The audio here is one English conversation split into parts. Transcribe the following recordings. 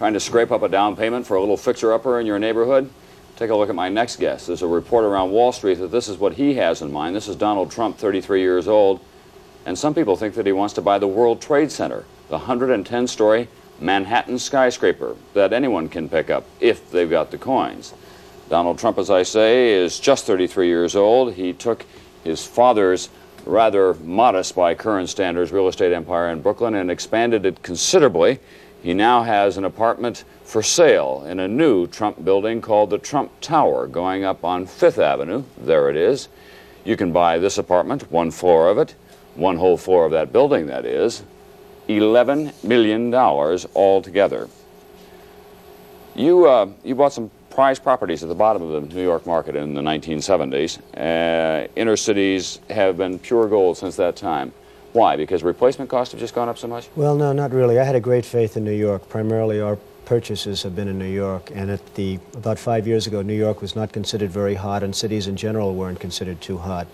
Trying to scrape up a down payment for a little fixer-upper in your neighborhood? Take a look at my next guest. There's a report around Wall Street that this is what he has in mind. This is Donald Trump, 33 years old. And some people think that he wants to buy the World Trade Center, the 110-story Manhattan skyscraper that anyone can pick up if they've got the coins. Donald Trump, as I say, is just 33 years old. He took his father's rather modest by current standards real estate empire in Brooklyn and expanded it considerably. He now has an apartment for sale in a new Trump building called the Trump Tower going up on Fifth Avenue. There it is. You can buy this apartment, one floor of it, one whole floor of that building, that is, $11 million altogether. You, uh, you bought some prize properties at the bottom of the New York market in the 1970s. Uh, inner cities have been pure gold since that time. Why? Because replacement costs have just gone up so much? Well, no, not really. I had a great faith in New York. Primarily, our purchases have been in New York, and at the about five years ago, New York was not considered very hot, and cities in general weren't considered too hot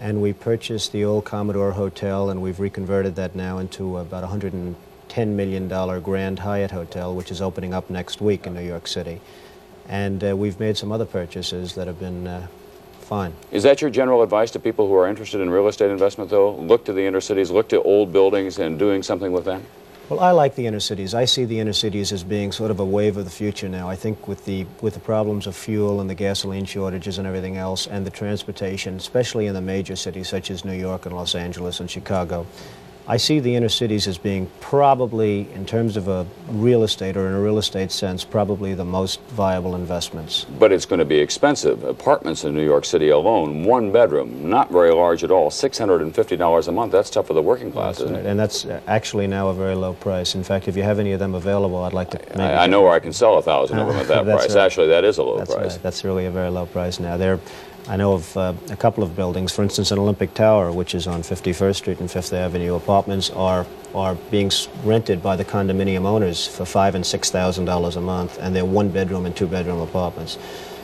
and we purchased the old Commodore Hotel, and we've reconverted that now into about $110 million Grand Hyatt Hotel, which is opening up next week in New York City. And uh, we've made some other purchases that have been uh, fine. Is that your general advice to people who are interested in real estate investment, though? Look to the inner cities, look to old buildings and doing something with them? Well, I like the inner cities. I see the inner cities as being sort of a wave of the future now. I think with the with the problems of fuel and the gasoline shortages and everything else, and the transportation, especially in the major cities such as New York and Los Angeles and Chicago, I see the inner cities as being probably, in terms of a real estate or in a real estate sense, probably the most viable investments. But it's going to be expensive. Apartments in New York City alone, one bedroom, not very large at all, $650 a month. That's tough for the working class, that's isn't right. it? And that's actually now a very low price. In fact, if you have any of them available, I'd like to. I, I know where I can sell a thousand of them at that price. Right. Actually, that is a low that's price. Right. That's really a very low price now. They're I know of uh, a couple of buildings, for instance, an Olympic Tower, which is on 51st Street and Fifth Avenue. Apartments are are being rented by the condominium owners for five and six thousand dollars a month, and they're one bedroom and two bedroom apartments.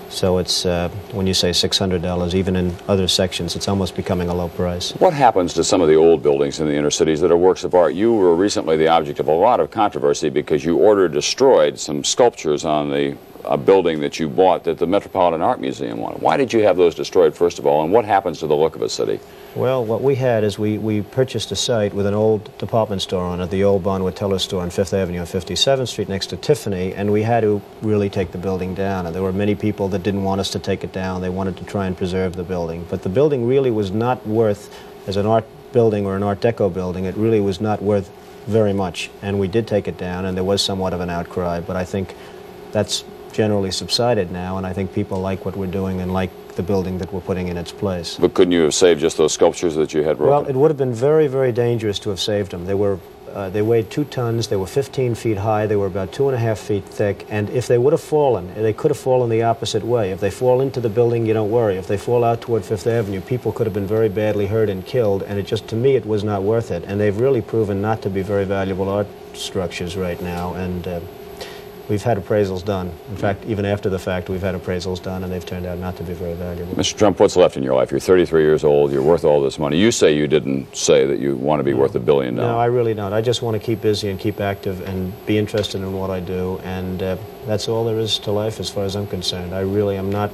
So it's uh, when you say six hundred dollars, even in other sections, it's almost becoming a low price. What happens to some of the old buildings in the inner cities that are works of art? You were recently the object of a lot of controversy because you ordered destroyed some sculptures on the a building that you bought that the Metropolitan Art Museum wanted. Why did you have those destroyed, first of all, and what happens to the look of a city? Well, what we had is we, we purchased a site with an old department store on it, the old Bonwit Teller store on Fifth Avenue on 57th Street next to Tiffany, and we had to really take the building down. And there were many people that didn't want us to take it down. They wanted to try and preserve the building. But the building really was not worth, as an art building or an Art Deco building, it really was not worth very much. And we did take it down, and there was somewhat of an outcry, but I think that's generally subsided now, and I think people like what we're doing and like the building that we're putting in its place. But couldn't you have saved just those sculptures that you had broken? Well, it would have been very, very dangerous to have saved them. They were uh, they weighed two tons. They were 15 feet high. They were about two and a half feet thick. And if they would have fallen, they could have fallen the opposite way. If they fall into the building, you don't worry. If they fall out toward Fifth Avenue, people could have been very badly hurt and killed. And it just, to me, it was not worth it. And they've really proven not to be very valuable art structures right now. And uh, We've had appraisals done. In fact, even after the fact, we've had appraisals done, and they've turned out not to be very valuable. Mr. Trump, what's left in your life? You're 33 years old. You're worth all this money. You say you didn't say that you want to be no. worth a billion dollars. No, I really don't. I just want to keep busy and keep active and be interested in what I do, and uh, that's all there is to life as far as I'm concerned. I really am not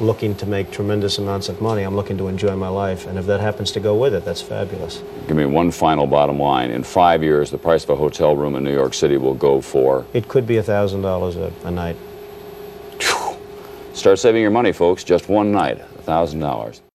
looking to make tremendous amounts of money. I'm looking to enjoy my life, and if that happens to go with it, that's fabulous. Give me one final bottom line. In five years, the price of a hotel room in New York City will go for? It could be $1,000 a night. Start saving your money, folks. Just one night, $1,000.